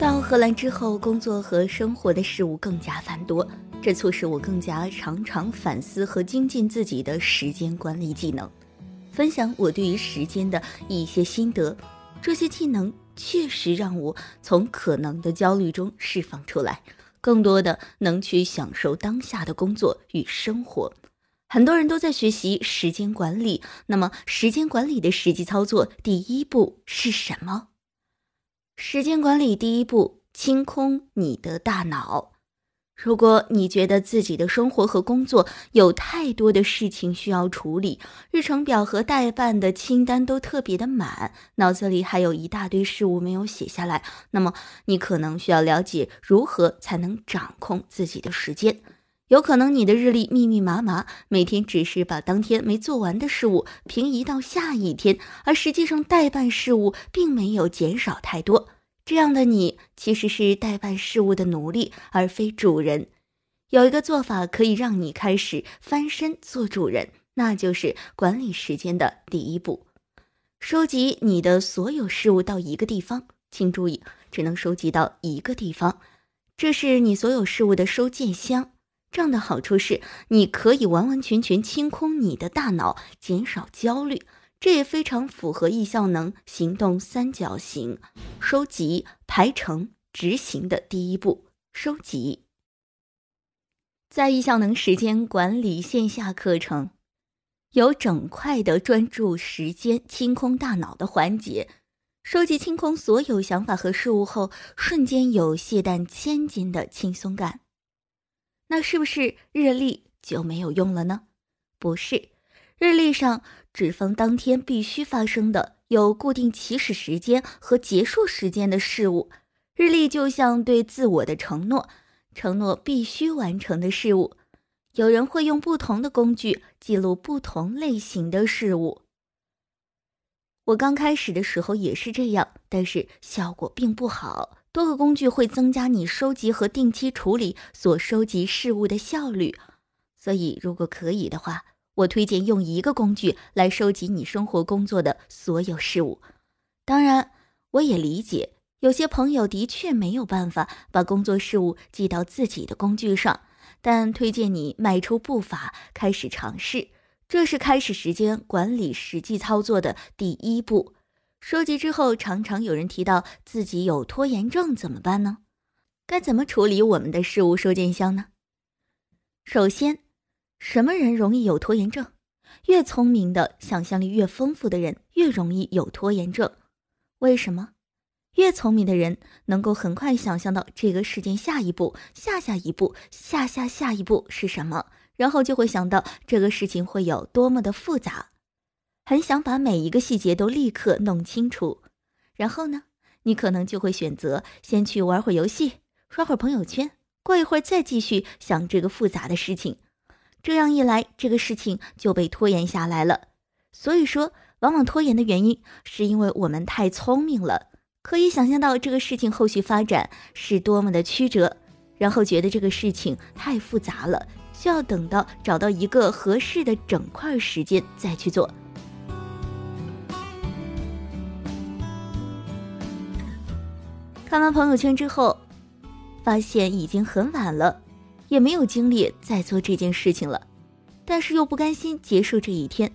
到荷兰之后，工作和生活的事物更加繁多，这促使我更加常常反思和精进自己的时间管理技能，分享我对于时间的一些心得。这些技能确实让我从可能的焦虑中释放出来，更多的能去享受当下的工作与生活。很多人都在学习时间管理，那么时间管理的实际操作第一步是什么？时间管理第一步：清空你的大脑。如果你觉得自己的生活和工作有太多的事情需要处理，日程表和待办的清单都特别的满，脑子里还有一大堆事物没有写下来，那么你可能需要了解如何才能掌控自己的时间。有可能你的日历密密麻麻，每天只是把当天没做完的事物平移到下一天，而实际上待办事务并没有减少太多。这样的你其实是代办事务的奴隶，而非主人。有一个做法可以让你开始翻身做主人，那就是管理时间的第一步：收集你的所有事物到一个地方。请注意，只能收集到一个地方，这是你所有事物的收件箱。这样的好处是，你可以完完全全清空你的大脑，减少焦虑。这也非常符合易效能行动三角形：收集、排程、执行的第一步。收集，在易效能时间管理线下课程，有整块的专注时间、清空大脑的环节。收集清空所有想法和事物后，瞬间有卸担千斤的轻松感。那是不是日历就没有用了呢？不是，日历上。只封当天必须发生的、有固定起始时间和结束时间的事物。日历就像对自我的承诺，承诺必须完成的事物。有人会用不同的工具记录不同类型的事物。我刚开始的时候也是这样，但是效果并不好。多个工具会增加你收集和定期处理所收集事物的效率，所以如果可以的话。我推荐用一个工具来收集你生活工作的所有事物。当然，我也理解有些朋友的确没有办法把工作事务记到自己的工具上，但推荐你迈出步伐，开始尝试。这是开始时间管理实际操作的第一步。收集之后，常常有人提到自己有拖延症，怎么办呢？该怎么处理我们的事物收件箱呢？首先。什么人容易有拖延症？越聪明的、想象力越丰富的人越容易有拖延症。为什么？越聪明的人能够很快想象到这个事件下一步、下下一步、下下下一步是什么，然后就会想到这个事情会有多么的复杂，很想把每一个细节都立刻弄清楚。然后呢，你可能就会选择先去玩会儿游戏、刷会儿朋友圈，过一会儿再继续想这个复杂的事情。这样一来，这个事情就被拖延下来了。所以说，往往拖延的原因是因为我们太聪明了，可以想象到这个事情后续发展是多么的曲折，然后觉得这个事情太复杂了，需要等到找到一个合适的整块时间再去做。看完朋友圈之后，发现已经很晚了。也没有精力再做这件事情了，但是又不甘心结束这一天。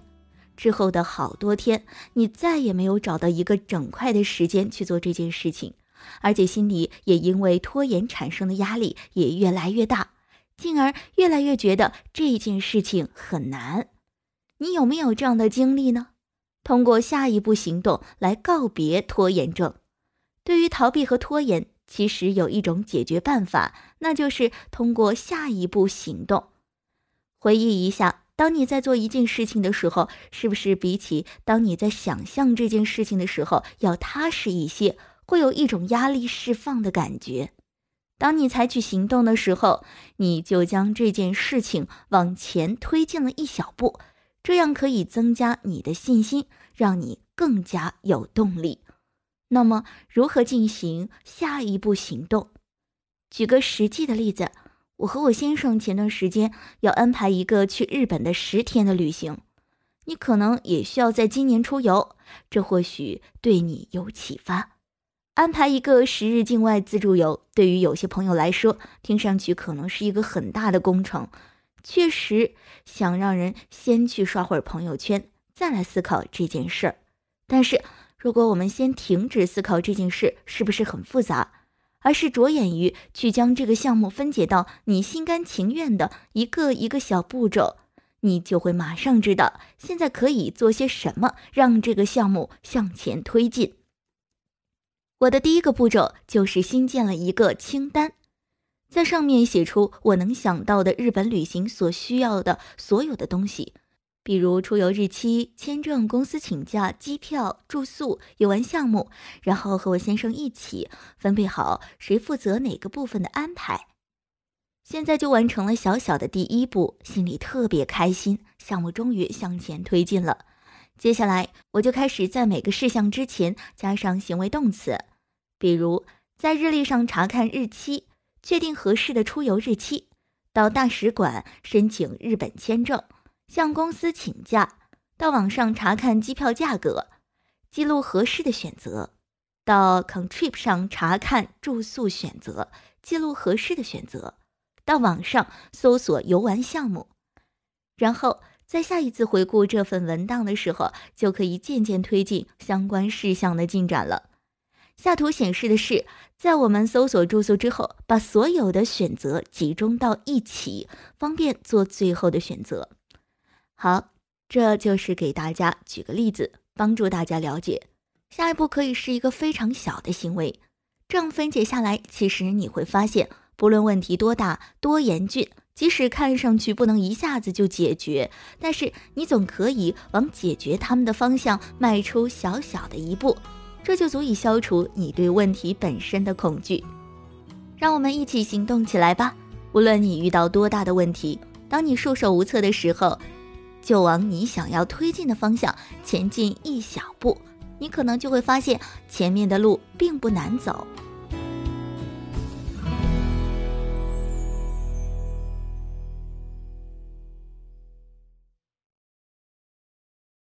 之后的好多天，你再也没有找到一个整块的时间去做这件事情，而且心里也因为拖延产生的压力也越来越大，进而越来越觉得这件事情很难。你有没有这样的经历呢？通过下一步行动来告别拖延症。对于逃避和拖延。其实有一种解决办法，那就是通过下一步行动。回忆一下，当你在做一件事情的时候，是不是比起当你在想象这件事情的时候要踏实一些，会有一种压力释放的感觉？当你采取行动的时候，你就将这件事情往前推进了一小步，这样可以增加你的信心，让你更加有动力。那么，如何进行下一步行动？举个实际的例子，我和我先生前段时间要安排一个去日本的十天的旅行，你可能也需要在今年出游，这或许对你有启发。安排一个十日境外自助游，对于有些朋友来说，听上去可能是一个很大的工程。确实想让人先去刷会儿朋友圈，再来思考这件事儿。但是，如果我们先停止思考这件事是不是很复杂，而是着眼于去将这个项目分解到你心甘情愿的一个一个小步骤，你就会马上知道现在可以做些什么，让这个项目向前推进。我的第一个步骤就是新建了一个清单，在上面写出我能想到的日本旅行所需要的所有的东西，比如出游日期、签证、公司请假、机票、住宿、游玩项目，然后和我先生一起分配好谁负责哪个部分的安排。现在就完成了小小的第一步，心里特别开心，项目终于向前推进了。接下来，我就开始在每个事项之前加上行为动词，比如在日历上查看日期，确定合适的出游日期；到大使馆申请日本签证；向公司请假；到网上查看机票价格，记录合适的选择；到 Contrip 上查看住宿选择，记录合适的选择；到网上搜索游玩项目，然后。在下一次回顾这份文档的时候，就可以渐渐推进相关事项的进展了。下图显示的是，在我们搜索住宿之后，把所有的选择集中到一起，方便做最后的选择。好，这就是给大家举个例子，帮助大家了解。下一步可以是一个非常小的行为，这样分解下来，其实你会发现，不论问题多大、多严峻。即使看上去不能一下子就解决，但是你总可以往解决他们的方向迈出小小的一步，这就足以消除你对问题本身的恐惧。让我们一起行动起来吧！无论你遇到多大的问题，当你束手无策的时候，就往你想要推进的方向前进一小步，你可能就会发现前面的路并不难走。